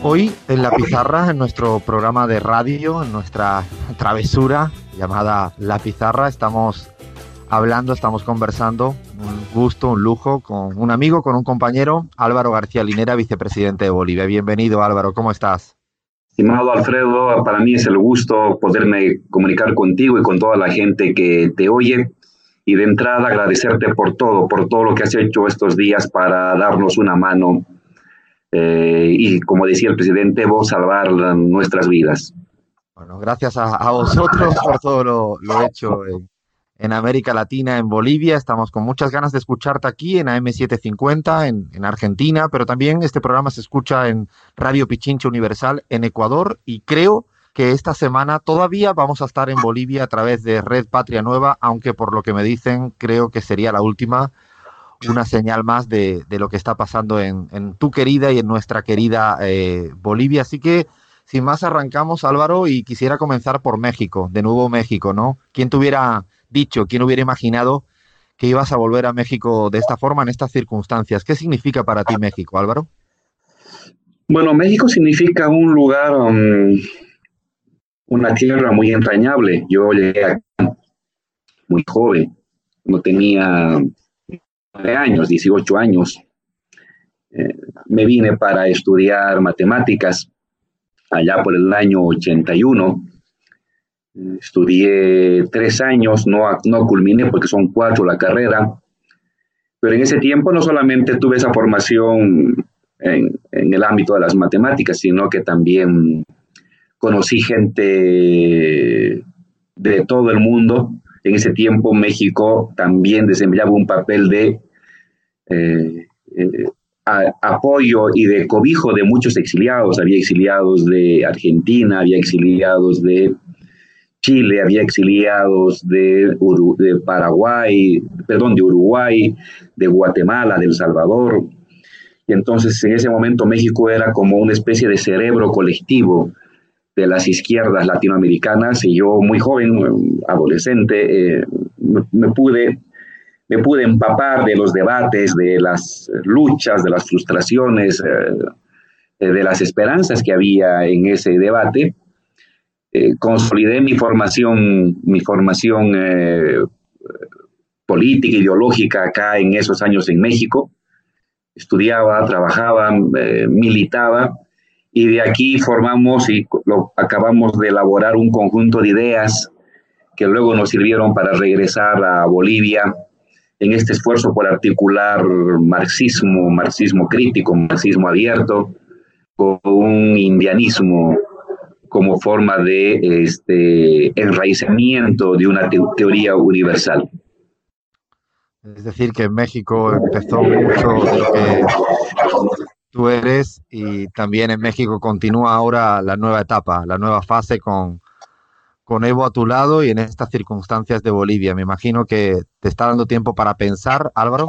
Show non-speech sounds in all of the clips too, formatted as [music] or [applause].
Hoy en la pizarra, en nuestro programa de radio, en nuestra travesura llamada La Pizarra, estamos hablando, estamos conversando, un gusto, un lujo, con un amigo, con un compañero, Álvaro García Linera, vicepresidente de Bolivia. Bienvenido Álvaro, ¿cómo estás? Estimado Alfredo, para mí es el gusto poderme comunicar contigo y con toda la gente que te oye. Y de entrada agradecerte por todo, por todo lo que has hecho estos días para darnos una mano eh, y, como decía el presidente, vos salvar nuestras vidas. Bueno, gracias a, vosotros por todo lo, hecho en, América Latina, en Bolivia. Estamos con muchas ganas de escucharte aquí en AM750, en, en Argentina, pero también este programa se escucha en Radio Pichincha Universal en Ecuador y creo que esta semana todavía vamos a estar en Bolivia a través de Red Patria Nueva, aunque por lo que me dicen creo que sería la última una señal más de, lo que está pasando en, tu querida y en nuestra querida eh, Bolivia. Así que, sin más, arrancamos, Álvaro, y quisiera comenzar por México, de nuevo México, ¿no? ¿Quién te hubiera dicho, quién hubiera imaginado que ibas a volver a México de esta forma, en estas circunstancias? ¿Qué significa para ti México, Álvaro? Bueno, México significa un lugar, um, una tierra muy entrañable. Yo llegué muy joven, no tenía años, 18 años. Eh, me vine para estudiar matemáticas allá por el año 81. estudié tres años, no, no culminé porque son cuatro la carrera, pero en ese tiempo no solamente tuve esa formación en, en el ámbito de las matemáticas, sino que también conocí gente de todo el mundo. En ese tiempo México también desempeñaba un papel de eh, eh, apoyo y de cobijo de muchos exiliados. Había exiliados de Argentina, había exiliados de Chile, había exiliados de, de Paraguay, perdón, de Uruguay, de Guatemala, de El Salvador. Y entonces en ese momento México era como una especie de cerebro colectivo de las izquierdas latinoamericanas y yo muy joven, adolescente, eh, me, pude me pude empapar de los debates, de las luchas, de las frustraciones, eh, eh, de las esperanzas que había en ese debate. Eh, consolidé mi formación, mi formación política, ideológica acá en esos años en México. Estudiaba, trabajaba, militaba y de aquí formamos y lo, acabamos de elaborar un conjunto de ideas que luego nos sirvieron para regresar a Bolivia en este esfuerzo por articular marxismo, marxismo crítico, marxismo abierto, con un indianismo como forma de este, enraizamiento de una teoría universal. Es decir, que en México empezó mucho lo que tú eres y también en México continúa ahora la nueva etapa, la nueva fase con, con Evo a tu lado y en estas circunstancias de Bolivia. Me imagino que te está dando tiempo para pensar, Álvaro.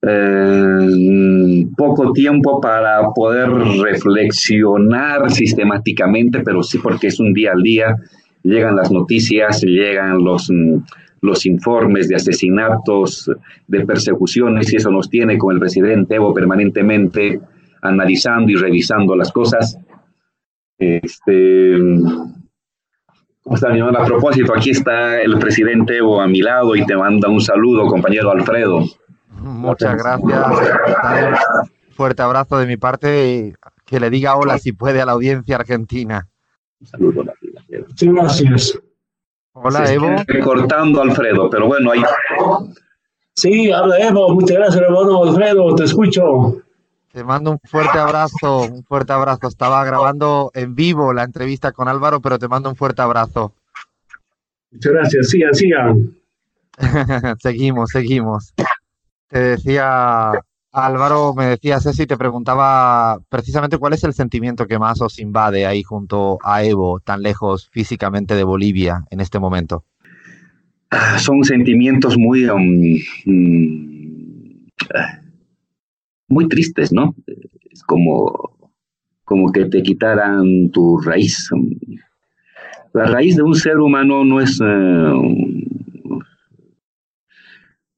Eh, poco tiempo para poder reflexionar sistemáticamente, pero sí porque es un día al día. Llegan las noticias, llegan los, los informes de asesinatos, de persecuciones, y eso nos tiene con el presidente Evo permanentemente analizando y revisando las cosas. Este, ¿Cómo está, A propósito, aquí está el presidente Evo a mi lado y te manda un saludo, compañero Alfredo. Muchas gracias. fuerte abrazo de mi parte y que le diga hola si puede a la audiencia argentina. Un saludo. Sí, gracias. Hola, Evo. Cortando, Alfredo, pero bueno, ahí. Sí, habla Evo. Muchas gracias, hermano Alfredo. Te escucho. Te mando un fuerte abrazo, un fuerte abrazo. Estaba grabando en vivo la entrevista con Álvaro, pero te mando un fuerte abrazo. Muchas gracias, sigan, [laughs] sigan. seguimos, seguimos. Te decía, Álvaro, me decía Ceci, te preguntaba precisamente cuál es el sentimiento que más os invade ahí junto a Evo, tan lejos físicamente de Bolivia en este momento. Ah, son sentimientos muy... Um, mm, muy tristes, ¿no? Es como, como que te quitaran tu raíz. La raíz de un ser humano no es, eh,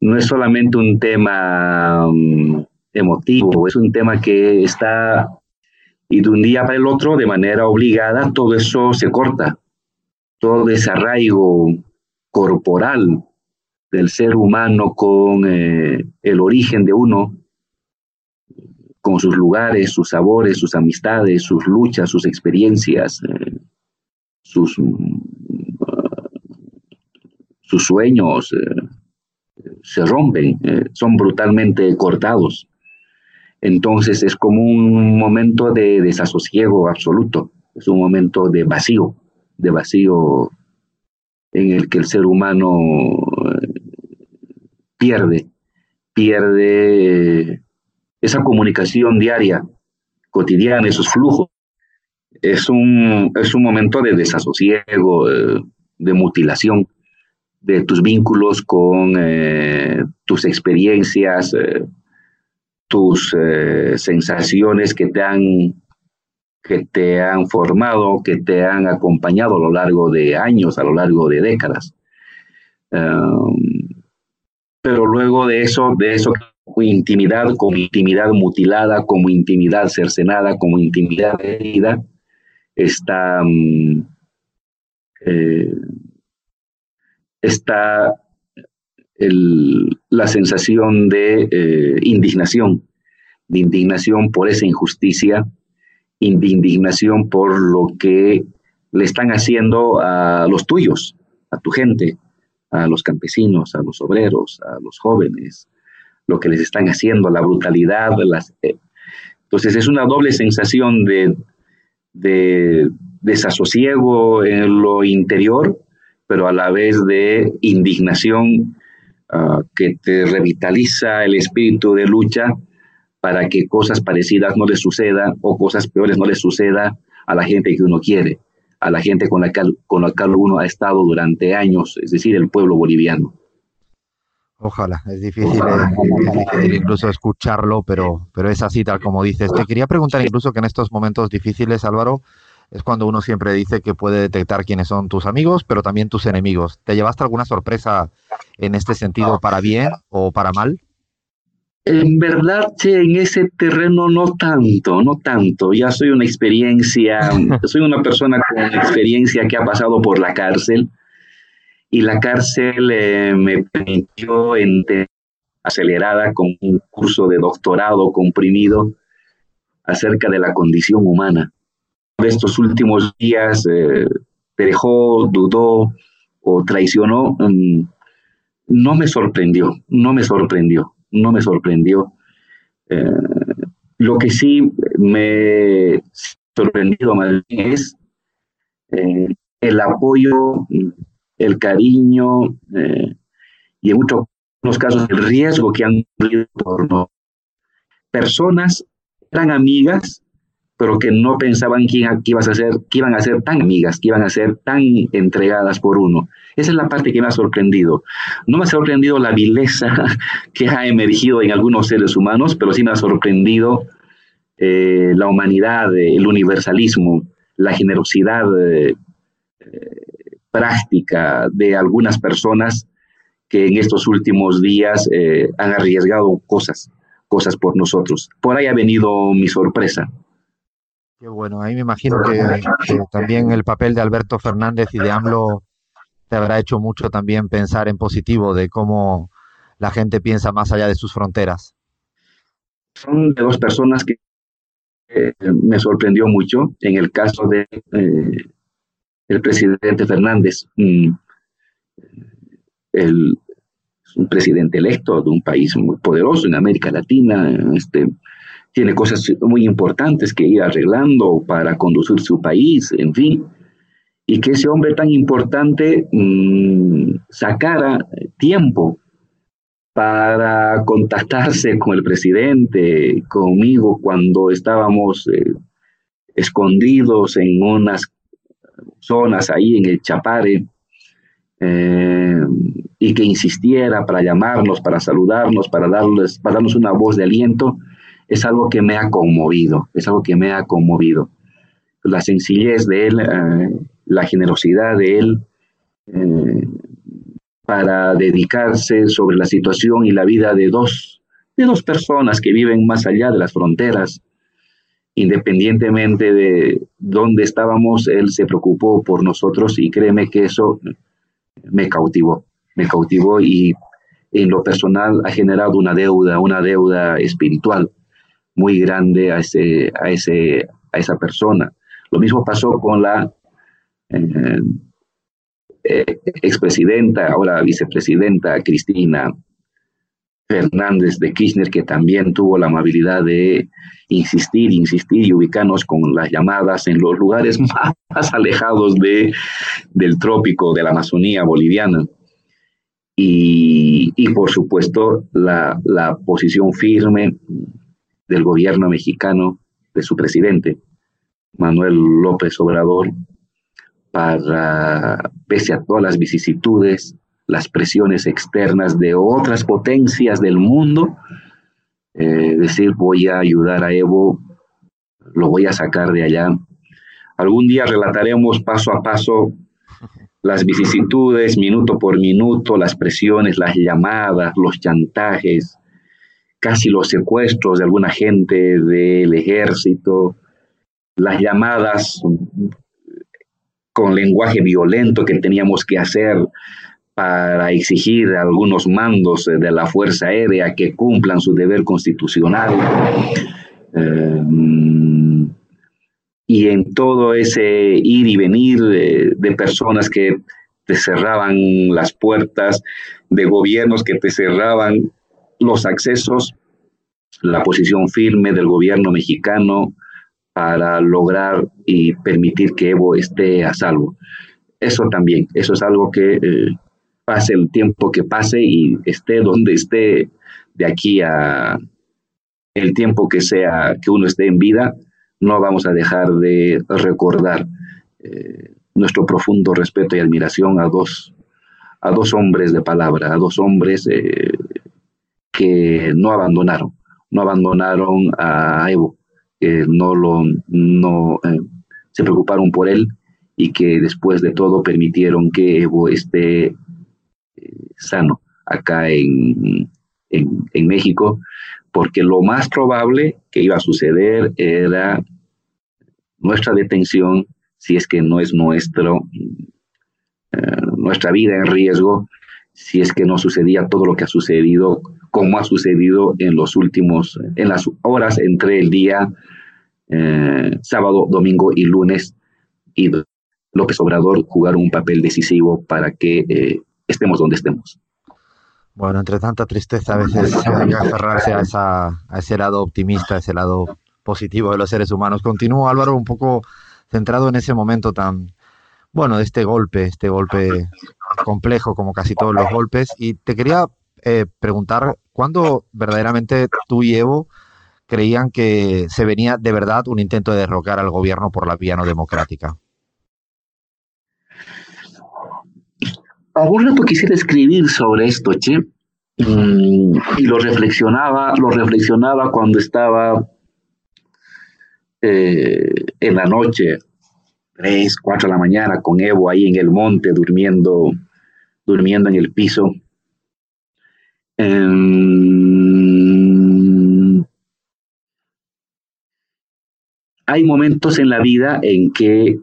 no es solamente un tema mm, emotivo, es un tema que está, y de un día para el otro, de manera obligada, todo eso se corta, todo ese arraigo corporal del ser humano con eh, el origen de uno, con sus lugares, sus sabores, sus amistades, sus luchas, sus experiencias, eh, sus, sus sueños, eh, se rompen, son brutalmente cortados. Entonces es como un momento de desasosiego absoluto, es un momento de vacío, de vacío en el que el ser humano pierde, pierde esa comunicación diaria, cotidiana, esos flujos. Es un, es un momento de desasosiego, de, mutilación de tus vínculos con eh, tus experiencias, eh, tus eh, sensaciones que te han que te han formado, que te han acompañado a lo largo de años, a lo largo de décadas. Um, pero luego de eso, de eso intimidad como intimidad mutilada, como intimidad cercenada, como intimidad herida, está, mm, eh, está la sensación de eh, indignación, de indignación por esa injusticia, de indignación por lo que le están haciendo a los tuyos, a tu gente, a los campesinos, a los obreros, a los jóvenes, lo que les están haciendo, la brutalidad. Las, eh, entonces es una doble sensación de, desasosiego en lo interior, pero a la vez de indignación ah, que te revitaliza el espíritu de lucha para que cosas parecidas no le sucedan o cosas peores no le suceda a la gente que uno quiere a la gente con la, que con la cual uno ha estado durante años, es decir, el pueblo boliviano. Ojalá, es difícil, incluso escucharlo, pero, pero es así tal como dices. Te quería preguntar incluso que en estos momentos difíciles, Álvaro, es cuando uno siempre dice que puede detectar quiénes son tus amigos, pero también tus enemigos. ¿Te llevaste alguna sorpresa en este sentido para bien o para mal? En verdad, en ese terreno no tanto, no tanto. Ya soy una experiencia, soy una persona con experiencia que ha pasado por la cárcel y la cárcel eh, me permitió entender acelerada con un curso de doctorado comprimido acerca de la condición humana. De estos últimos días eh, dejó, dudó o traicionó, mm, no me sorprendió, no me sorprendió no me sorprendió. Eh, lo que sí me sorprendido más es eh, el apoyo, el cariño eh, y en muchos casos el riesgo que han tenido por personas tan amigas pero que no pensaban que, ibas a que iban a ser tan amigas, que iban a ser tan entregadas por uno. Esa es la parte que me ha sorprendido. No me ha sorprendido la vileza [laughs] que ha emergido en algunos seres humanos, pero sí me ha sorprendido eh, la humanidad, el universalismo, la generosidad eh, práctica de algunas personas que en estos últimos días eh, han arriesgado cosas, cosas por nosotros. Por ahí ha venido mi sorpresa. Qué bueno, ahí me imagino que, también el papel de Alberto Fernández y de AMLO te habrá hecho mucho también pensar en positivo de cómo la gente piensa más allá de sus fronteras. Son de dos personas que eh, me sorprendió mucho. En el caso de eh, el presidente Fernández, mm, el, un presidente electo de un país muy poderoso en América Latina, este, tiene cosas muy importantes que ir arreglando para conducir su país, en fin, y que ese hombre tan importante mm, sacara tiempo para contactarse con el presidente, conmigo, cuando estábamos eh, escondidos en unas zonas ahí en el Chapare, eh, y que insistiera para llamarnos, para saludarnos, para, darles, para darnos una voz de aliento, es algo que me ha conmovido, es algo que me ha conmovido. La sencillez de él, eh, la generosidad de él eh, para dedicarse sobre la situación y la vida de dos, de dos personas que viven más allá de las fronteras. Independientemente de dónde estábamos, él se preocupó por nosotros y créeme que eso me cautivó, me cautivó y en lo personal ha generado una deuda, una deuda espiritual muy grande a, ese, a, ese, a esa persona. Lo mismo pasó con la eh, eh, expresidenta, ahora vicepresidenta Cristina Fernández de Kirchner, que también tuvo la amabilidad de insistir, insistir y ubicarnos con las llamadas en los lugares [laughs] más, alejados de, del trópico, de la Amazonía boliviana. Y, y por supuesto, la, la posición firme del gobierno mexicano, de su presidente, Manuel López Obrador, para, pese a todas las vicisitudes, las presiones externas de otras potencias del mundo, eh, decir voy a ayudar a Evo, lo voy a sacar de allá. Algún día relataremos paso a paso las vicisitudes, minuto por minuto, las presiones, las llamadas, los chantajes, casi los secuestros de alguna gente del ejército, las llamadas con lenguaje violento que teníamos que hacer para exigir a algunos mandos de la Fuerza Aérea que cumplan su deber constitucional. Eh, y en todo ese ir y venir de, de personas que te cerraban las puertas, de gobiernos que te cerraban los accesos, la posición firme del gobierno mexicano para lograr y permitir que Evo esté a salvo. Eso también, eso es algo que eh, pase el tiempo que pase y esté donde esté de aquí a el tiempo que sea que uno esté en vida, no vamos a dejar de recordar eh, nuestro profundo respeto y admiración a dos, a dos hombres de palabra, a dos hombres eh, que no abandonaron, no abandonaron a Evo, que no, lo, no eh, se preocuparon por él y que después de todo permitieron que Evo esté sano acá en, en, México, porque lo más probable que iba a suceder era nuestra detención, si es que no es nuestro, eh, nuestra vida en riesgo, si es que no sucedía todo lo que ha sucedido, como ha sucedido en los últimos, en las horas entre el día eh, sábado, domingo y lunes, y López Obrador jugaron un papel decisivo para que eh, estemos donde estemos. Bueno, entre tanta tristeza a veces hay que aferrarse a, esa, a ese lado optimista, a ese lado positivo de los seres humanos. Continúo, Álvaro, un poco centrado en ese momento tan, bueno, de este golpe, este golpe complejo como casi todos los golpes. Y te quería eh, preguntar, ¿cuándo verdaderamente tú y Evo creían que se venía de verdad un intento de derrocar al gobierno por la vía no democrática? Algún rato quisiera escribir sobre esto, Che, mm, y lo reflexionaba, lo reflexionaba cuando estaba eh, en la noche, 3, 4 de la mañana, con Evo ahí en el monte, durmiendo, durmiendo en el piso. hay momentos en la vida en que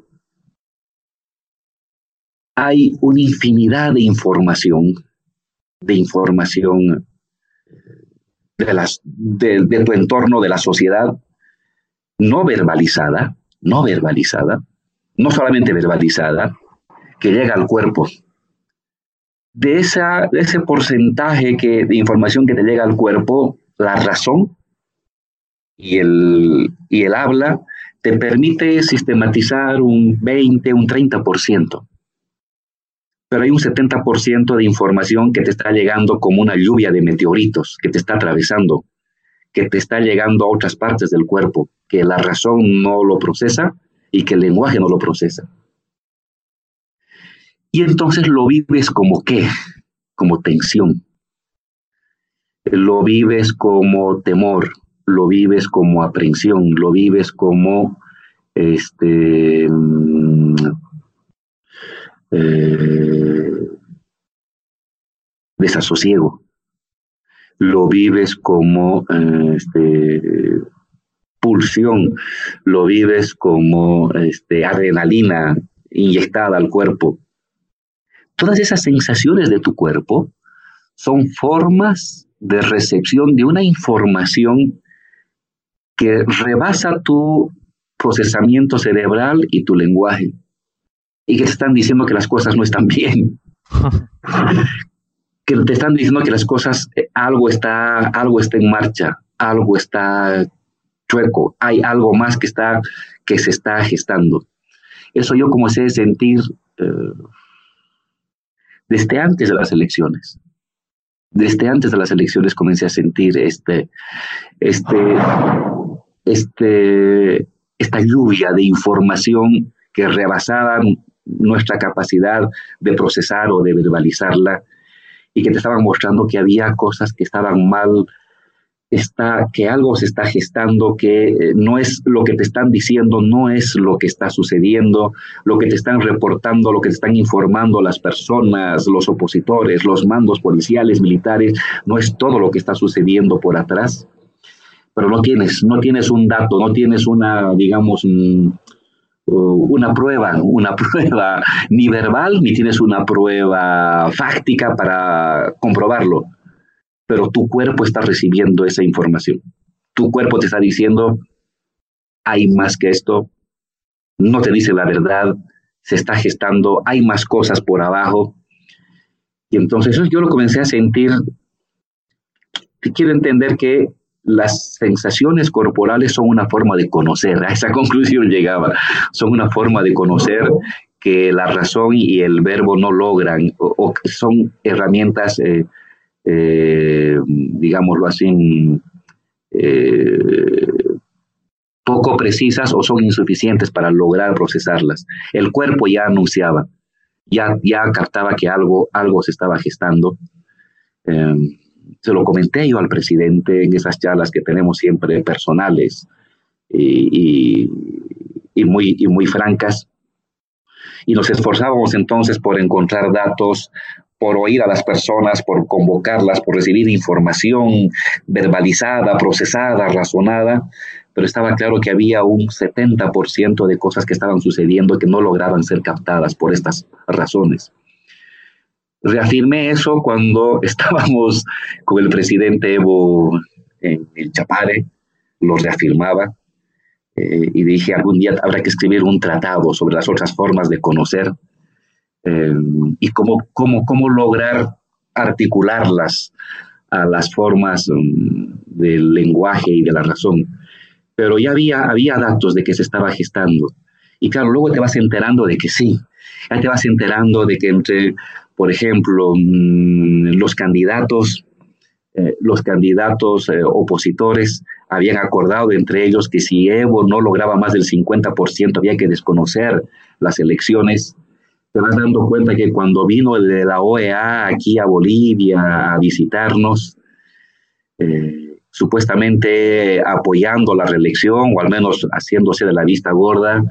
hay una infinidad de información, de información de, tu entorno, de la sociedad, no verbalizada, no verbalizada, no solamente verbalizada, que llega al cuerpo. De, esa, ese porcentaje que, de información que te llega al cuerpo, la razón y el, y el habla te permite sistematizar un 20, un 30%. Pero hay un 70% de información que te está llegando como una lluvia de meteoritos, que te está atravesando, que te está llegando a otras partes del cuerpo, que la razón no lo procesa y que el lenguaje no lo procesa. Y entonces lo vives como qué? Como tensión. Lo vives como temor, lo vives como aprensión, lo vives como este mm, eh, desasosiego. lo vives como eh, este, pulsión, lo vives como este, adrenalina inyectada al cuerpo. Todas esas sensaciones de tu cuerpo son formas de recepción de una información que rebasa tu procesamiento cerebral y tu lenguaje. Y que te están diciendo que las cosas no están bien. [laughs] que te están diciendo que las cosas, eh, algo está, algo está en marcha, algo está chueco, hay algo más que, está, que se está gestando. Eso yo como sé sentir eh, desde antes de las elecciones. Desde antes de las elecciones comencé a sentir este, este, este, esta lluvia de información que rebasaba nuestra capacidad de procesar o de verbalizarla y que te estaban mostrando que había cosas que estaban mal, está, que algo se está gestando, que eh, no es lo que te están diciendo, no es lo que está sucediendo, lo que te están reportando, lo que te están informando las personas, los opositores, los mandos policiales, militares, no es todo lo que está sucediendo por atrás. Pero no tienes, no tienes un dato, no tienes una, digamos, una prueba, una [laughs] prueba ni verbal, ni tienes una prueba fáctica para comprobarlo, pero tu cuerpo está recibiendo esa información. Tu cuerpo te está diciendo, hay más que esto, no te dice la verdad, se está gestando, hay más cosas por abajo. Y entonces yo lo comencé a sentir, quiero entender que las sensaciones corporales son una forma de conocer, a esa [laughs] conclusión llegaba, son una forma de conocer que la razón y el verbo no logran, o, son herramientas, eh, eh, digámoslo así, eh, poco precisas o son insuficientes para lograr procesarlas. El cuerpo ya anunciaba, ya, ya captaba que algo, algo se estaba gestando se lo comenté yo al presidente en esas charlas que tenemos siempre personales y, muy, y muy francas. Y nos esforzábamos entonces por encontrar datos, por oír a las personas, por convocarlas, por recibir información verbalizada, procesada, razonada, pero estaba claro que había un 70% de cosas que estaban sucediendo que no lograban ser captadas por estas razones. Reafirmé eso cuando [laughs] estábamos con el presidente Evo en el Chapare, lo reafirmaba, eh, y dije, algún día habrá que escribir un tratado sobre las otras formas de conocer eh, y cómo, cómo, cómo lograr articularlas a las formas um, del lenguaje y de la razón. Pero ya había, había datos de que se estaba gestando. Y claro, luego te vas enterando de que sí, ya te vas enterando de que entre por ejemplo, mm, los candidatos, eh, los candidatos eh, opositores habían acordado entre ellos que si Evo no lograba más del 50% había que desconocer las elecciones. Te vas dando cuenta que cuando vino el de la OEA aquí a Bolivia a visitarnos, eh, supuestamente apoyando la reelección o al menos haciéndose de la vista gorda,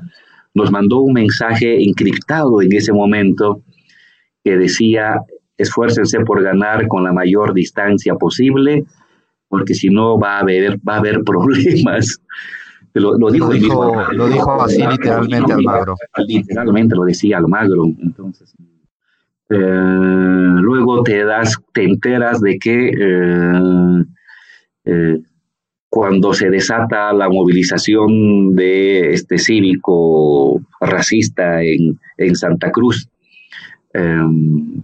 nos mandó un mensaje encriptado en ese momento que decía, esfuércense por ganar con la mayor distancia posible, porque si no va a haber, va a haber [laughs] problemas. Lo, dijo, lo dijo, así literalmente Almagro. Literalmente lo decía Almagro. Entonces, eh, luego te das, te enteras de que eh, eh, cuando se desata la movilización de este cívico racista en, en Santa Cruz, Em,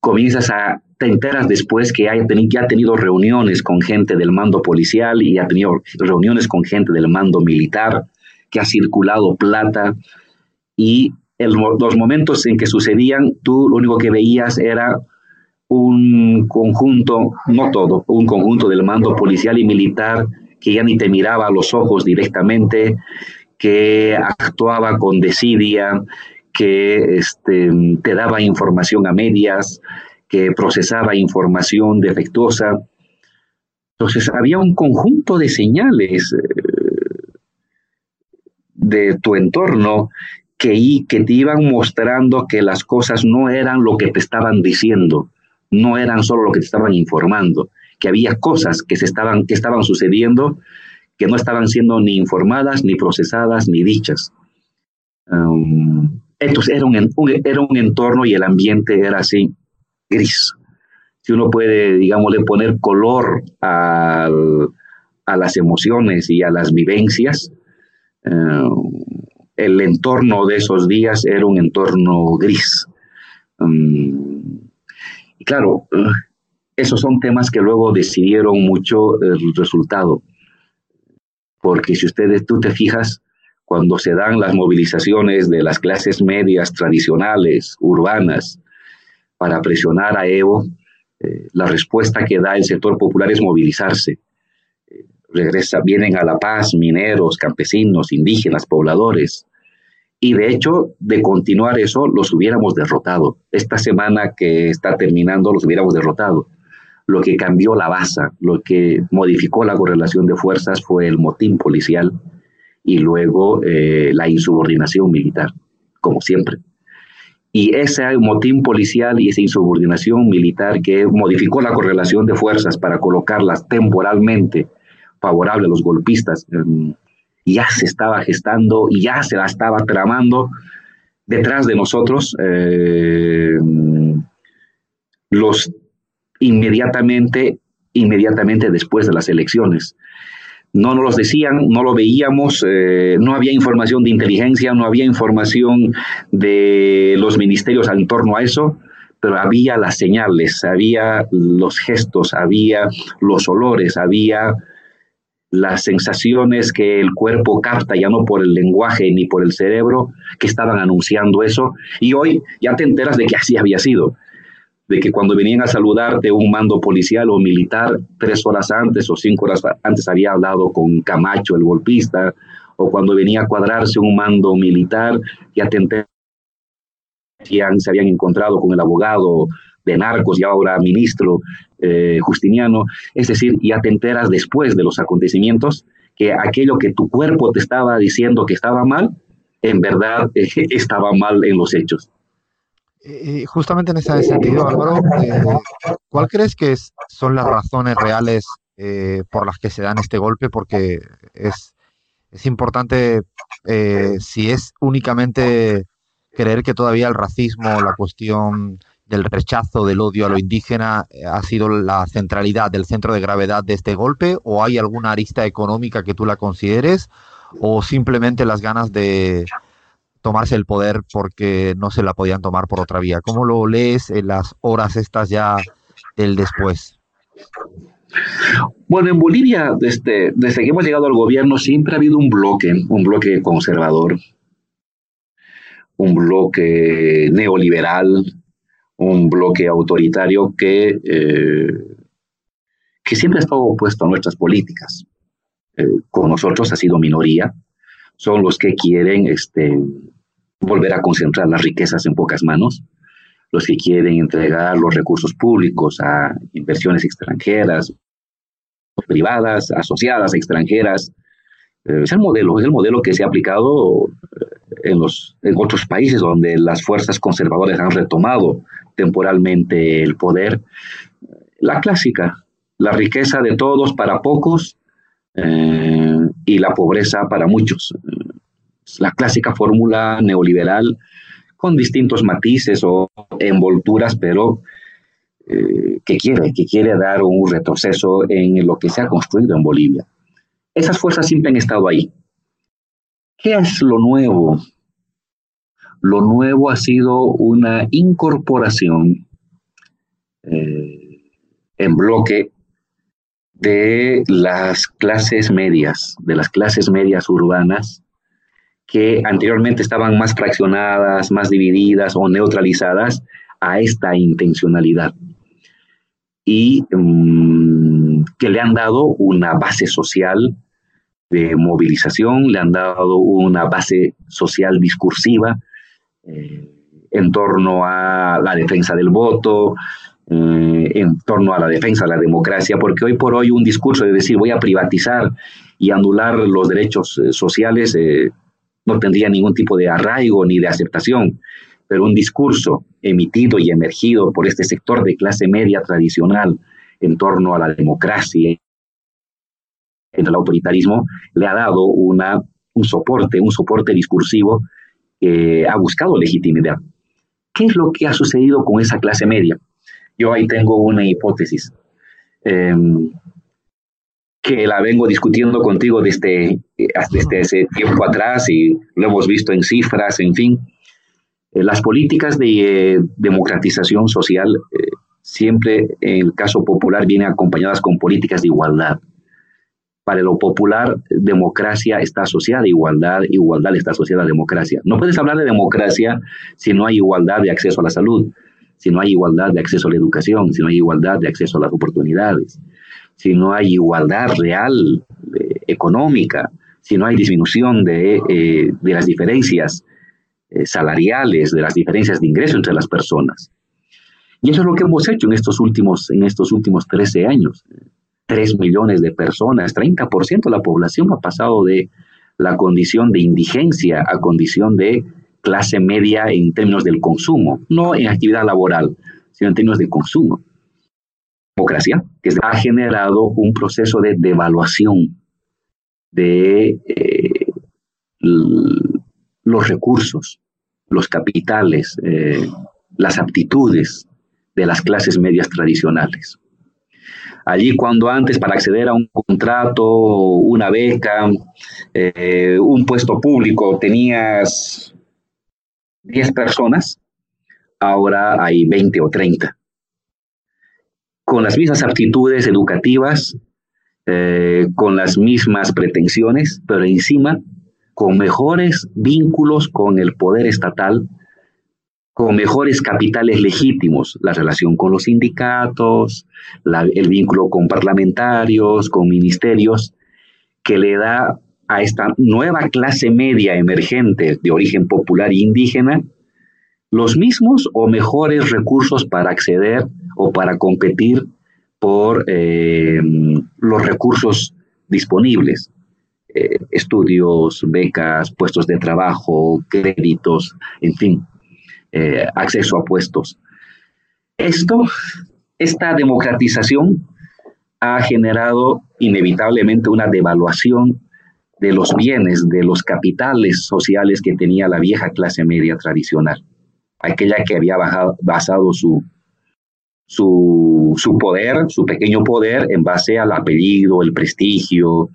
comienzas a, te enteras después que hay, ya ha tenido reuniones con gente del mando policial y ha tenido reuniones con gente del mando militar, que ha circulado plata. Y los momentos en que sucedían, tú lo único que veías era un conjunto, no todo, un conjunto del mando policial y militar que ya ni te miraba a los ojos directamente, que actuaba con desidia, que este, te daba información a medias, que procesaba información defectuosa. Entonces había un conjunto de señales eh, de tu entorno que, que te iban mostrando que las cosas no eran lo que te estaban diciendo, no eran solo lo que te estaban informando, que había cosas que, se estaban, que estaban sucediendo que no estaban siendo ni informadas, ni procesadas, ni dichas. Um, entonces era un, era un entorno y el ambiente era así, gris. Si uno puede, digamos, poner color a, a las emociones y a las vivencias, uh, el entorno de esos días era un entorno gris. Um, y claro, uh, esos son temas que luego decidieron mucho el resultado. Porque si ustedes, tú te fijas, cuando se dan las movilizaciones de las clases medias tradicionales, urbanas, para presionar a Evo, eh, la respuesta que da el sector popular es movilizarse. Eh, regresa, vienen a La Paz mineros, campesinos, indígenas, pobladores. Y de hecho, de continuar eso, los hubiéramos derrotado. Esta semana que está terminando, los hubiéramos derrotado. Lo que cambió la base, lo que modificó la correlación de fuerzas fue el motín policial y luego eh, la insubordinación militar, como siempre. Y ese motín policial y esa insubordinación militar que modificó la correlación de fuerzas para colocarlas temporalmente favorable a los golpistas, ya se estaba gestando ya se la estaba tramando detrás de nosotros. Eh, los inmediatamente, inmediatamente después de las elecciones. No nos los decían, no lo veíamos, eh, no había información de inteligencia, no había información de los ministerios en torno a eso, pero había las señales, había los gestos, había los olores, había las sensaciones que el cuerpo capta, ya no por el lenguaje ni por el cerebro, que estaban anunciando eso. Y hoy ya te enteras de que así había sido de que cuando venían a saludarte un mando policial o militar, tres horas antes o cinco horas antes había hablado con Camacho, el golpista, o cuando venía a cuadrarse un mando militar, ya te se habían encontrado con el abogado de narcos y ahora ministro eh, Justiniano, es decir, ya te enteras después de los acontecimientos que aquello que tu cuerpo te estaba diciendo que estaba mal, en verdad [laughs] estaba mal en los hechos. Y justamente en ese sentido, Álvaro, eh, ¿cuál crees que son las razones reales eh, por las que se dan este golpe? Porque es, es importante, eh, si es únicamente creer que todavía el racismo, la cuestión del rechazo, del odio a lo indígena ha sido la centralidad del centro de gravedad de este golpe, o hay alguna arista económica que tú la consideres, o simplemente las ganas de, tomarse el poder porque no se la podían tomar por otra vía. ¿Cómo lo lees en las horas estas ya del después? Bueno, en Bolivia, desde, desde que hemos llegado al gobierno, siempre ha habido un bloque, un bloque conservador, un bloque neoliberal, un bloque autoritario que, eh, que siempre ha estado opuesto a nuestras políticas. Eh, con nosotros ha sido minoría, son los que quieren este, volver a concentrar las riquezas en pocas manos, los que quieren entregar los recursos públicos a inversiones extranjeras, privadas, asociadas, extranjeras. Eh, es el modelo, es el modelo que se ha aplicado eh, en, los, en otros países donde las fuerzas conservadoras han retomado temporalmente el poder. La clásica, la riqueza de todos para pocos eh, y la pobreza para muchos la clásica fórmula neoliberal con distintos matices o envolturas, pero eh, que quiere, que quiere dar un retroceso en lo que se ha construido en Bolivia. Esas fuerzas siempre han estado ahí. ¿Qué es lo nuevo? Lo nuevo ha sido una incorporación eh, en bloque de las clases medias, de las clases medias urbanas, que anteriormente estaban más fraccionadas, más divididas o neutralizadas a esta intencionalidad. Y mm, que le han dado una base social de movilización, le han dado una base social discursiva eh, en torno a la defensa del voto, eh, en torno a la defensa de la democracia, porque hoy por hoy un discurso de decir voy a privatizar y anular los derechos eh, sociales no tendría ningún tipo de arraigo ni de aceptación, pero un discurso emitido y emergido por este sector de clase media tradicional en torno a la democracia, en el autoritarismo, le ha dado una, un soporte, un soporte discursivo que ha buscado legitimidad. ¿Qué es lo que ha sucedido con esa clase media? Yo ahí tengo una hipótesis em, que la vengo discutiendo contigo desde, desde ese tiempo atrás y lo hemos visto en cifras, en fin. Eh, las políticas de eh, democratización social eh, siempre, en el caso popular, vienen acompañadas con políticas de igualdad. Para lo popular, democracia está asociada a igualdad, igualdad está asociada a democracia. No puedes hablar de democracia si no hay igualdad de acceso a la salud, si no hay igualdad de acceso a la educación, si no hay igualdad de acceso a las oportunidades, si no hay igualdad real económica, si no hay disminución de, de las diferencias eh, salariales, de las diferencias de ingreso entre las personas. Y eso es lo que hemos hecho en estos últimos, en estos últimos 13 años. 3 millones de personas, 30% de la población ha pasado de la condición de indigencia a condición de clase media en términos del consumo, no en actividad laboral, sino en términos de consumo. Democracia, que ha generado un proceso de devaluación de eh, los recursos, los capitales, eh, las aptitudes de las clases medias tradicionales. Allí cuando antes para acceder a un contrato, una beca, eh, un puesto público tenías 10 personas, ahora hay 20 o 30. Con las mismas aptitudes educativas, eh, con las mismas pretensiones, pero encima con mejores vínculos con el poder estatal, con mejores capitales legítimos, la relación con los sindicatos, el vínculo con parlamentarios, con ministerios, que le da a esta nueva clase media emergente de origen popular e indígena los mismos o mejores recursos para acceder o para competir por eh, los recursos disponibles. Eh, estudios, becas, puestos de trabajo, créditos, en fin, eh, acceso a puestos. Esto, esta democratización ha generado inevitablemente una devaluación de los bienes, de los capitales sociales que tenía la vieja clase media tradicional, aquella que había basado su, su, su, poder, su pequeño poder, en base al apellido, el prestigio,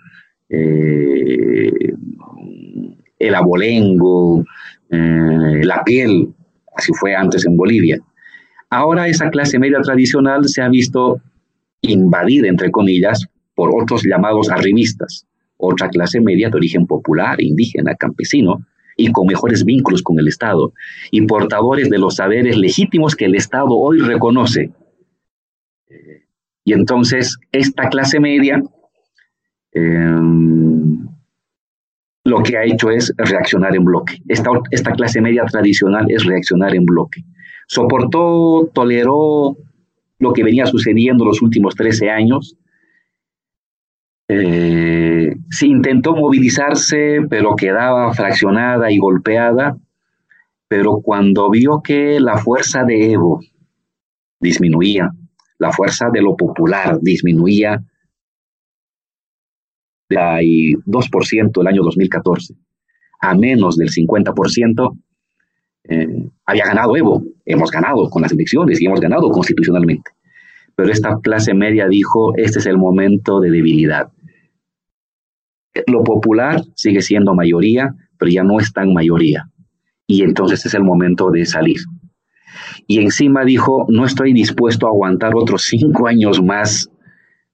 eh, el abolengo, eh, la piel, así fue antes en Bolivia. Ahora esa clase media tradicional se ha visto invadida, entre comillas, por otros llamados arribistas, otra clase media de origen popular, indígena, campesino, y con mejores vínculos con el Estado, y portadores de los saberes legítimos que el Estado hoy reconoce. Y entonces esta clase media Em, lo que ha hecho es reaccionar en bloque. Esta, esta clase media tradicional es reaccionar en bloque. Soportó, toleró lo que venía sucediendo los últimos 13 años. Eh, se intentó movilizarse, pero quedaba fraccionada y golpeada. Pero cuando vio que la fuerza de Evo disminuía, la fuerza de lo popular disminuía, y 2% el año 2014 a menos del 50%, eh, había ganado Evo. Hemos ganado con las elecciones y hemos ganado constitucionalmente. Pero esta clase media dijo, este es el momento de debilidad. Lo popular sigue siendo mayoría, pero ya no es tan mayoría. Y entonces es el momento de salir. Y encima dijo, no estoy dispuesto a aguantar otros cinco años más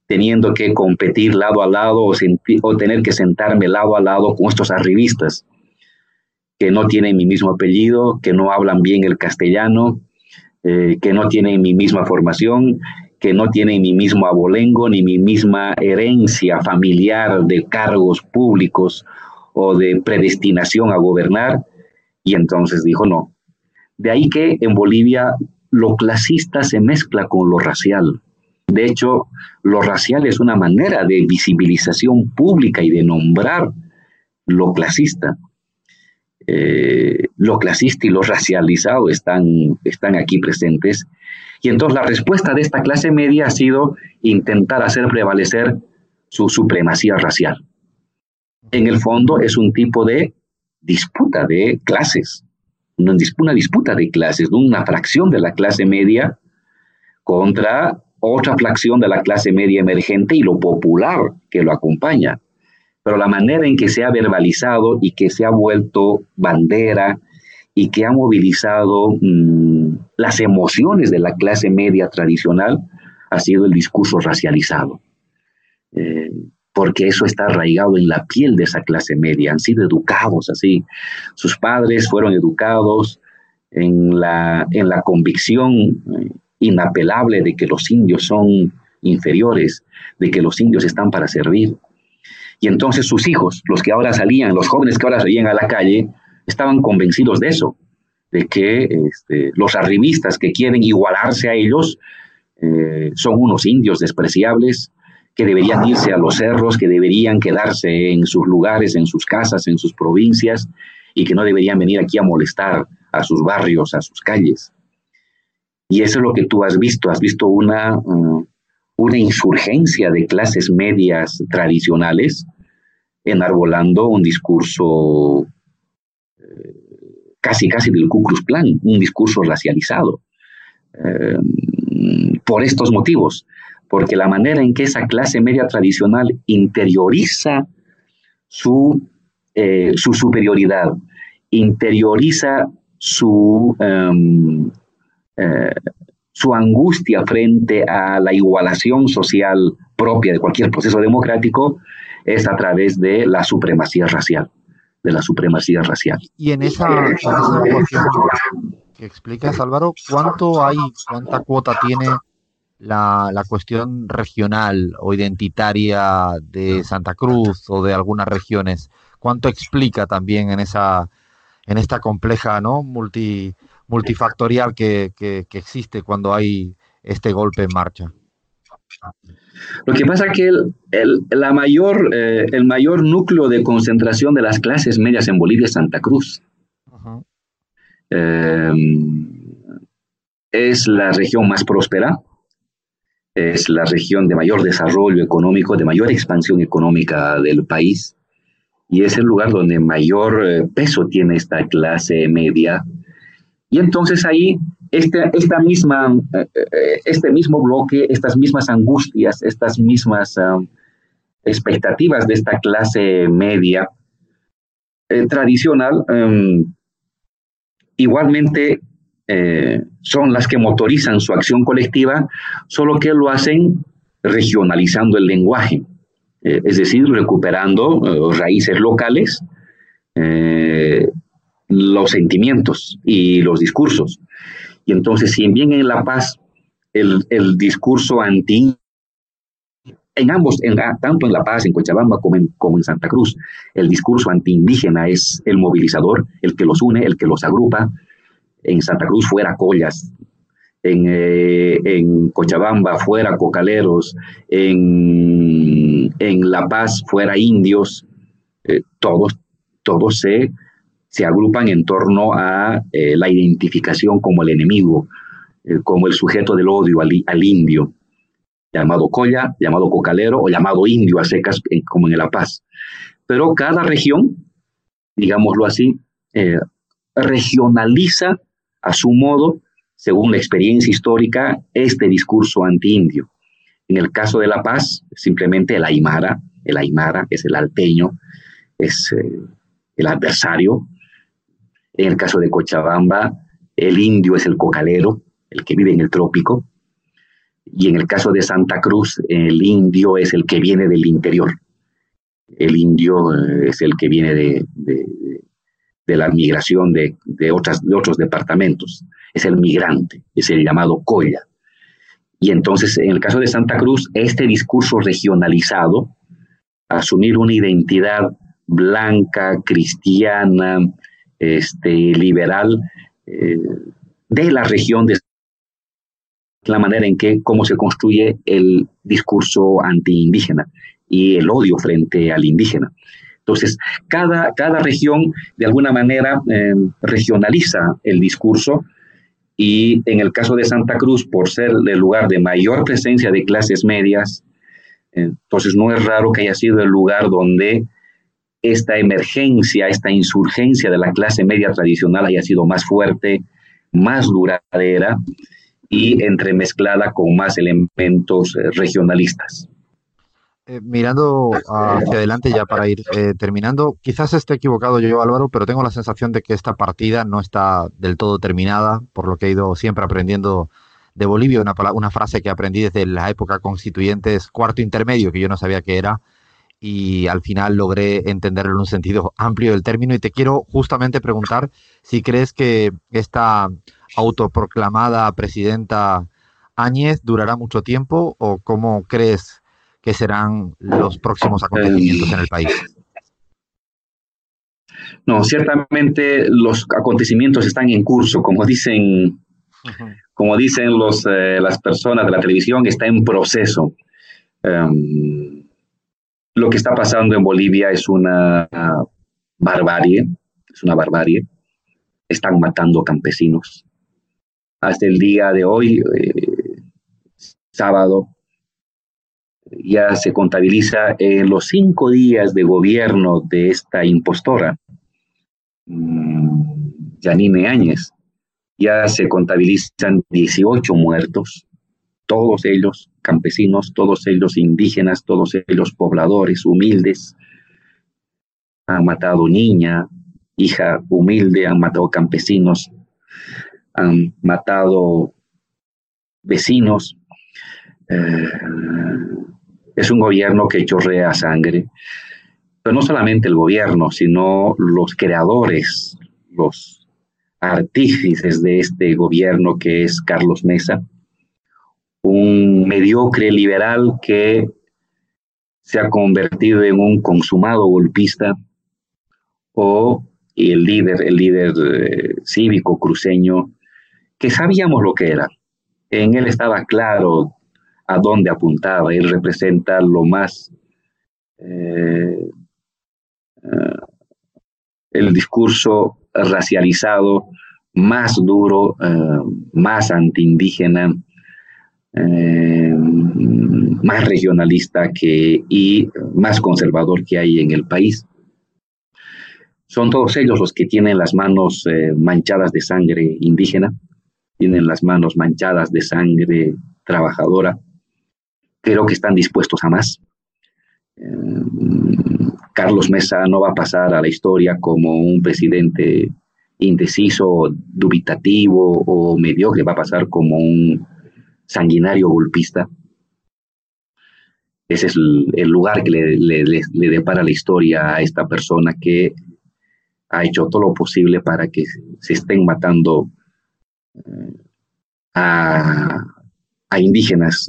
teniendo que competir lado a lado o, tener que sentarme lado a lado con estos arribistas que no tienen mi mismo apellido, que no hablan bien el castellano, eh, que no tienen mi misma formación, que no tienen mi mismo abolengo ni mi misma herencia familiar de cargos públicos o de predestinación a gobernar. Y entonces dijo no. De ahí que en Bolivia lo clasista se mezcla con lo racial. De hecho, lo racial es una manera de visibilización pública y de nombrar lo clasista. eh, lo clasista y lo racializado están, están aquí presentes. Y entonces la respuesta de esta clase media ha sido intentar hacer prevalecer su supremacía racial. En el fondo es un tipo de disputa de clases, una, una disputa de clases, una fracción de la clase media contra otra fracción de la clase media emergente y lo popular que lo acompaña. Pero la manera en que se ha verbalizado y que se ha vuelto bandera y que ha movilizado mm, las emociones de la clase media tradicional ha sido el discurso racializado. Eh, porque eso está arraigado en la piel de esa clase media, han sido educados así. Sus padres fueron educados en la, en la convicción eh, inapelable de que los indios son inferiores, de que los indios están para servir. Y entonces sus hijos, los que ahora salían, los jóvenes que ahora salían a la calle, estaban convencidos de eso, de que este, los arribistas que quieren igualarse a ellos eh, son unos indios despreciables, que deberían irse a los cerros, que deberían quedarse en sus lugares, en sus casas, en sus provincias, y que no deberían venir aquí a molestar a sus barrios, a sus calles. Y eso es lo que tú has visto, has visto una, uh, una insurgencia de clases medias tradicionales enarbolando un discurso eh, casi casi del Ku Klux Klan, un discurso racializado. Eh, por estos motivos, porque la manera en que esa clase media tradicional interioriza su, eh, su superioridad, interioriza su um, eh, su angustia frente a la igualación social propia de cualquier proceso democrático es a través de la supremacía racial, de la supremacía racial. Y en esa, ecuación que explicas, Álvaro, ¿cuánto hay, cuánta cuota tiene la, la, cuestión regional o identitaria de Santa Cruz o de algunas regiones? ¿Cuánto explica también en esa en esta compleja, ¿no? multi multifactorial que, existe cuando hay este golpe en marcha. Lo que pasa es que el, la mayor, eh, el mayor núcleo de concentración de las clases medias en Bolivia es Santa Cruz. Em, es la región más próspera, es la región de mayor desarrollo económico, de mayor expansión económica del país, y es el lugar donde mayor eh, peso tiene esta clase media. Y entonces ahí este, esta misma, eh, eh, este mismo bloque, estas mismas angustias, estas mismas expectativas de esta clase media tradicional, em, igualmente son las que motorizan su acción colectiva, solo que lo hacen regionalizando el lenguaje, es decir, recuperando raíces locales los sentimientos y los discursos. Y entonces, si bien en La Paz el, discurso anti, en ambos, en, tanto en La Paz, en Cochabamba como en, como en Santa Cruz, el discurso antiindígena es el movilizador, el que los une, el que los agrupa. En Santa Cruz fuera collas, en, eh, en, Cochabamba fuera cocaleros, en, en La Paz fuera indios, eh, todos, todos se se agrupan en torno a eh, la identificación como el enemigo, como el sujeto del odio al, indio, llamado colla, llamado cocalero o llamado indio a secas, como en La Paz. Pero cada región, digámoslo así, regionaliza a su modo, según la experiencia histórica, este discurso anti-indio. En el caso de La Paz, simplemente el aymara, el aymara es el alteño, es el adversario, en el caso de Cochabamba, el indio es el cocalero, el que vive en el trópico. Y en el caso de Santa Cruz, el indio es el que viene del interior. El indio eh, es el que viene de, la migración de, otras, de otros departamentos. Es el migrante, es el llamado colla. Y entonces, en el caso de Santa Cruz, este discurso regionalizado, asumir una identidad blanca, cristiana, este, liberal eh, de la región, de la manera en que, cómo se construye el discurso antiindígena y el odio frente al indígena. Entonces, cada, cada región de alguna manera em, regionaliza el discurso y en el caso de Santa Cruz, por ser el lugar de mayor presencia de clases medias, entonces no es raro que haya sido el lugar donde esta emergencia, esta insurgencia de la clase media tradicional haya sido más fuerte, más duradera y entremezclada con más elementos eh, regionalistas. Eh, mirando hacia adelante ya para ir eh, terminando, quizás esté equivocado yo, Álvaro, pero tengo la sensación de que esta partida no está del todo terminada, por lo que he ido siempre aprendiendo de Bolivia, una, una frase que aprendí desde la época constituyente es cuarto intermedio, que yo no sabía qué era, y al final logré entenderlo en un sentido amplio del término. Y te quiero justamente preguntar si crees que esta autoproclamada presidenta Áñez durará mucho tiempo o cómo crees que serán los próximos acontecimientos en el país. No, ciertamente los acontecimientos están en curso, como dicen, como dicen los, eh, las personas de la televisión, está en proceso. Em, lo que está pasando en Bolivia es una barbarie, es una barbarie. Están matando campesinos. Hasta el día de hoy, eh, sábado, ya se contabiliza en los cinco días de gobierno de esta impostora, mm, Janine Áñez, ya se contabilizan 18 muertos, todos ellos campesinos, todos ellos indígenas, todos ellos pobladores humildes. Han matado niña, hija humilde, han matado campesinos, han matado vecinos. Eh, es un gobierno que chorrea sangre, pero no solamente el gobierno, sino los creadores, los artífices de este gobierno que es Carlos Mesa, un mediocre liberal que se ha convertido en un consumado golpista o el líder, el líder eh, cívico cruceño, que sabíamos lo que era. En él estaba claro a dónde apuntaba. Él representa lo más, eh, eh, el discurso racializado más duro, más antiindígena, eh, más regionalista que, y más conservador que hay en el país. Son todos ellos los que tienen las manos eh, manchadas de sangre indígena, tienen las manos manchadas de sangre trabajadora. Creo que están dispuestos a más. Eh, Carlos Mesa no va a pasar a la historia como un presidente indeciso, dubitativo o mediocre, va a pasar como un sanguinario golpista. Ese es el, lugar que le, depara la historia a esta persona que ha hecho todo lo posible para que se estén matando eh, a, indígenas.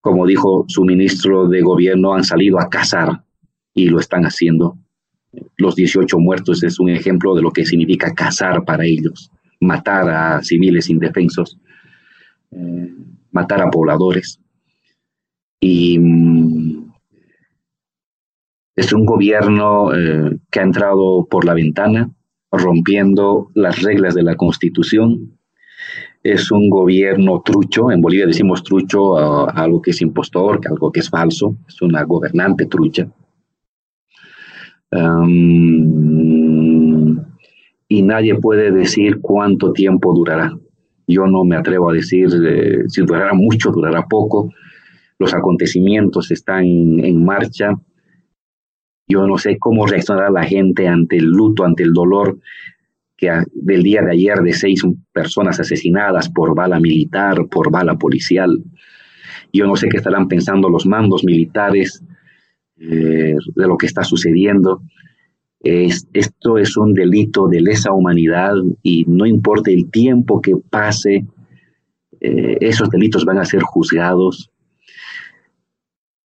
Como dijo su ministro de gobierno, han salido a cazar y lo están haciendo. Los 18 muertos es un ejemplo de lo que significa cazar para ellos, matar a civiles indefensos. Eh, matar a pobladores. Y mm, es un gobierno eh, que ha entrado por la ventana, rompiendo las reglas de la Constitución. Es un gobierno trucho, en Bolivia decimos trucho algo que es impostor, algo que es falso, es una gobernante trucha. y nadie puede decir cuánto tiempo durará. Yo no me atrevo a decir eh, si durará mucho, durará poco. Los acontecimientos están en marcha. Yo no sé cómo reaccionará la gente ante el luto, ante el dolor que del día de ayer de seis personas asesinadas por bala militar, por bala policial. Yo no sé qué estarán pensando los mandos militares eh, de lo que está sucediendo esto es un delito de lesa humanidad y no importa el tiempo que pase, eh, esos delitos van a ser juzgados.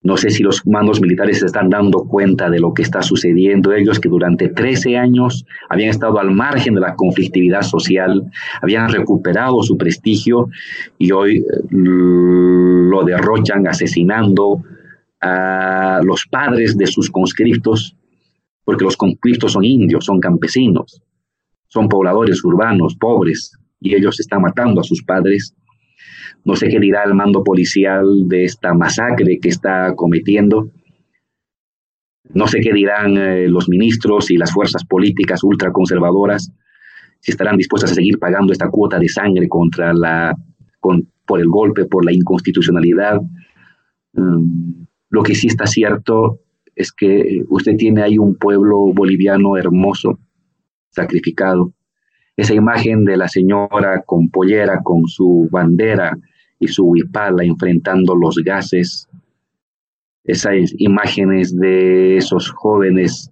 No sé si los mandos militares se están dando cuenta de lo que está sucediendo. Ellos que durante 13 años habían estado al margen de la conflictividad social, habían recuperado su prestigio y hoy eh, lo derrochan asesinando, a los padres de sus conscriptos, porque los conscriptos son indios, son campesinos, son pobladores urbanos, pobres, y ellos están matando a sus padres. No sé qué dirá el mando policial de esta masacre que está cometiendo. No sé qué dirán eh, los ministros y las fuerzas políticas ultraconservadoras, si estarán dispuestas a seguir pagando esta cuota de sangre contra la, por el golpe, por la inconstitucionalidad. Mm, lo que sí está cierto es que usted tiene ahí un pueblo boliviano hermoso, sacrificado. Esa imagen de la señora con pollera, con su bandera y su huipala enfrentando los gases, esas imágenes de esos jóvenes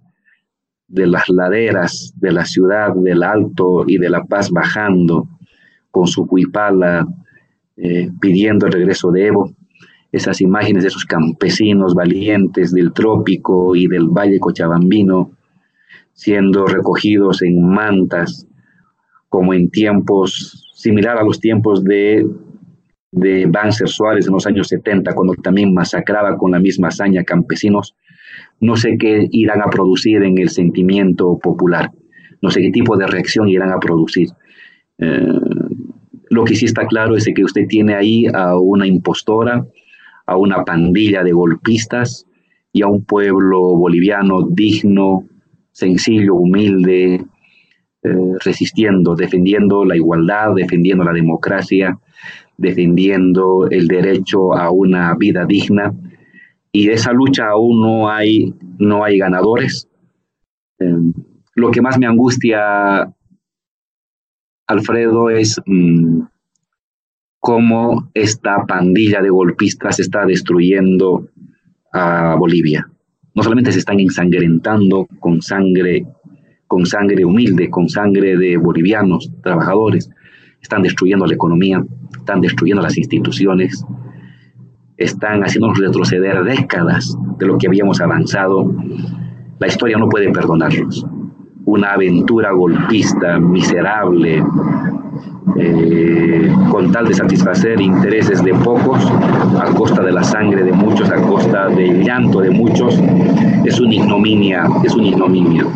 de las laderas de la ciudad del Alto y de La Paz bajando con su huipala eh, pidiendo el regreso de Evo, esas imágenes de esos campesinos valientes del trópico y del Valle Cochabambino, siendo recogidos en mantas, como en tiempos, similar a los tiempos de, de Banzer Suárez en los años 70, cuando también masacraba con la misma hazaña campesinos, no sé qué irán a producir en el sentimiento popular, no sé qué tipo de reacción irán a producir. Eh, lo que sí está claro es que usted tiene ahí a una impostora, a una pandilla de golpistas y a un pueblo boliviano digno, sencillo, humilde, eh, resistiendo, defendiendo la igualdad, defendiendo la democracia, defendiendo el derecho a una vida digna. Y de esa lucha aún no hay, no hay ganadores. Eh, lo que más me angustia, Alfredo, es mm, cómo esta pandilla de golpistas está destruyendo a Bolivia. No solamente se están ensangrentando con sangre, con sangre humilde, con sangre de bolivianos, trabajadores, están destruyendo la economía, están destruyendo las instituciones, están haciéndonos retroceder décadas de lo que habíamos avanzado. La historia no puede perdonarlos. Una aventura golpista, miserable, eh, con tal de satisfacer intereses de pocos, a costa de la sangre de muchos, a costa del llanto de muchos, es una ignominia, es una ignominia.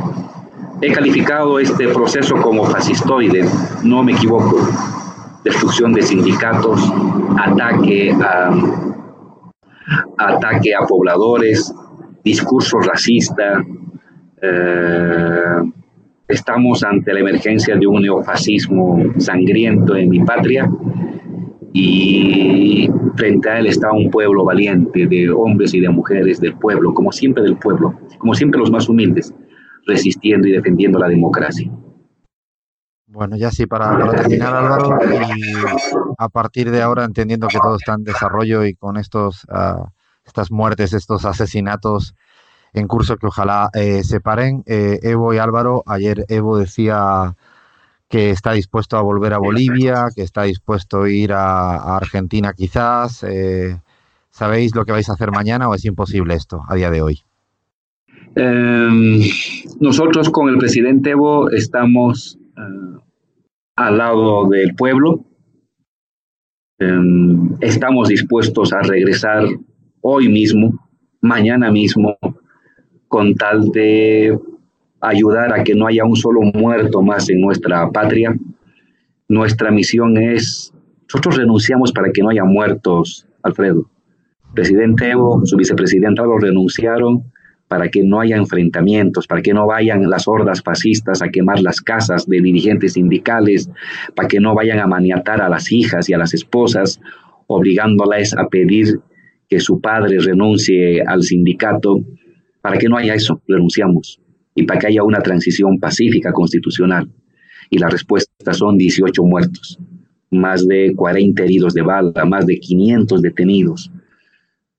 He calificado este proceso como fascistoide, no me equivoco. Destrucción de sindicatos, ataque a, ataque a pobladores, discurso racista, eh, Estamos ante la emergencia de un neofascismo sangriento en mi patria y frente a él está un pueblo valiente de hombres y de mujeres del pueblo, como siempre del pueblo, como siempre los más humildes, resistiendo y defendiendo la democracia. Bueno, ya sí, para, terminar, Álvaro, y a partir de ahora, entendiendo que todo está en desarrollo y con estos, uh, estas muertes, estos asesinatos en curso que ojalá eh, se paren. Eh, Evo y Álvaro, ayer Evo decía que está dispuesto a volver a Bolivia, que está dispuesto a ir a, Argentina quizás. Eh, ¿Sabéis lo que vais a hacer mañana o es imposible esto a día de hoy? Em, nosotros con el presidente Evo estamos al lado del pueblo. Em, estamos dispuestos a regresar hoy mismo, mañana mismo, con tal de ayudar a que no haya un solo muerto más en nuestra patria. Nuestra misión es, nosotros renunciamos para que no haya muertos, Alfredo. Presidente Evo, su vicepresidenta lo renunciaron para que no haya enfrentamientos, para que no vayan las hordas fascistas a quemar las casas de dirigentes sindicales, para que no vayan a maniatar a las hijas y a las esposas, obligándolas a pedir que su padre renuncie al sindicato para que no haya eso, renunciamos. Y para que haya una transición pacífica constitucional. Y la respuesta son 18 muertos, más de 40 heridos de bala, más de 500 detenidos.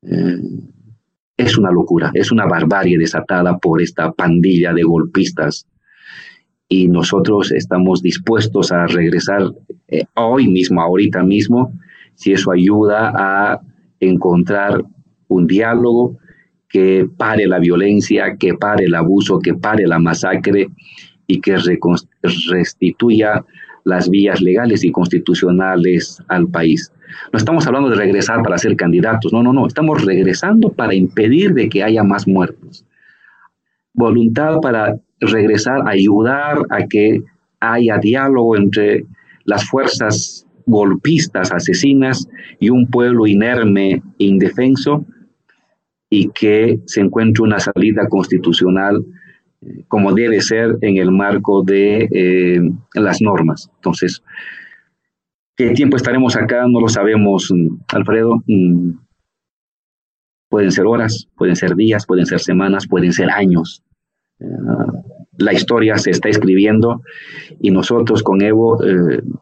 Eh, es una locura, es una barbarie desatada por esta pandilla de golpistas. Y nosotros estamos dispuestos a regresar eh, hoy mismo, ahorita mismo, si eso ayuda a encontrar un diálogo que pare la violencia, que pare el abuso, que pare la masacre y que restituya las vías legales y constitucionales al país. No estamos hablando de regresar para ser candidatos, no, no, no, estamos regresando para impedir de que haya más muertos. Voluntad para regresar, ayudar a que haya diálogo entre las fuerzas golpistas, asesinas y un pueblo inerme e indefenso y que se encuentre una salida constitucional eh, como debe ser en el marco de eh, las normas. Entonces, ¿qué tiempo estaremos acá? No lo sabemos, mm, Alfredo. Mm, pueden ser horas, pueden ser días, pueden ser semanas, pueden ser años. Eh, la historia se está escribiendo y nosotros con Evo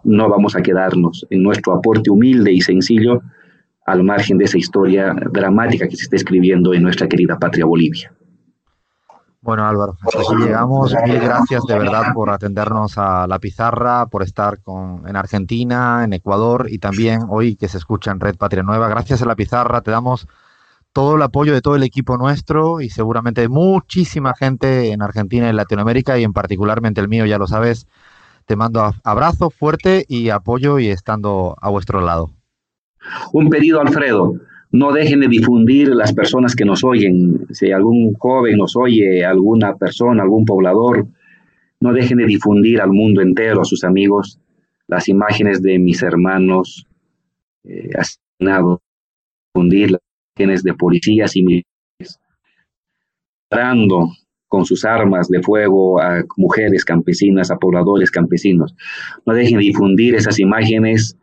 no vamos a quedarnos en nuestro aporte humilde y sencillo al margen de esa historia dramática que se está escribiendo en nuestra querida patria Bolivia. Bueno, Álvaro, así llegamos. Mil gracias de verdad por atendernos a la pizarra, por estar con, en Argentina, en Ecuador y también hoy que se escucha en Red Patria Nueva. Gracias a la pizarra te damos todo el apoyo de todo el equipo nuestro y seguramente muchísima gente en Argentina y Latinoamérica y en particularmente el mío, ya lo sabes. Te mando abrazo fuerte y apoyo y estando a vuestro lado. Un pedido, Alfredo no dejen de difundir las personas que nos oyen. Si algún joven nos oye, alguna persona, algún poblador, no dejen de difundir al mundo entero, a sus amigos, las imágenes de mis hermanos eh, asesinados, difundir las imágenes de policías y militares, parando con sus armas de fuego a mujeres campesinas, a pobladores campesinos. No dejen de difundir esas imágenes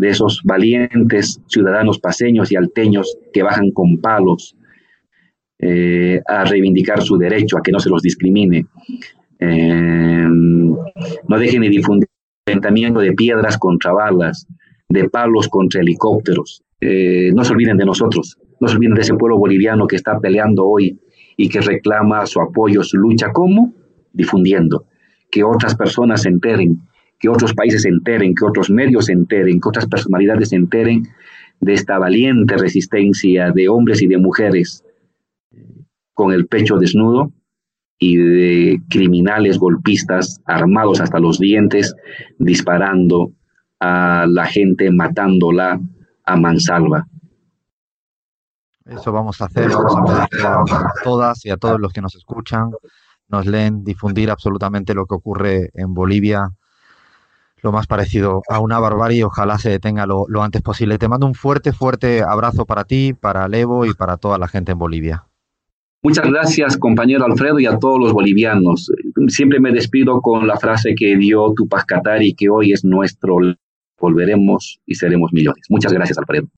de esos valientes ciudadanos paseños y alteños que bajan con palos eh, a reivindicar su derecho, a que no se los discrimine. Eh, no dejen de difundir enfrentamiento de piedras contra balas, de palos contra helicópteros. Eh, no se olviden de nosotros, no se olviden de ese pueblo boliviano que está peleando hoy y que reclama su apoyo, su lucha. ¿Cómo? Difundiendo. Que otras personas se enteren que otros países se enteren, que otros medios se enteren, que otras personalidades se enteren de esta valiente resistencia de hombres y de mujeres con el pecho desnudo y de criminales golpistas armados hasta los dientes disparando a la gente, matándola a mansalva. Eso vamos a hacer, vamos a pedir a todas y a todos los que nos escuchan, nos leen, difundir absolutamente lo que ocurre en Bolivia, lo más parecido a una barbarie. Ojalá se detenga lo, antes posible. Te mando un fuerte, fuerte abrazo para ti, para Levo y para toda la gente en Bolivia. Muchas gracias, compañero Alfredo, y a todos los bolivianos. Siempre me despido con la frase que dio Tupac Katari, que hoy es nuestro. Volveremos y seremos millones. Muchas gracias, Alfredo.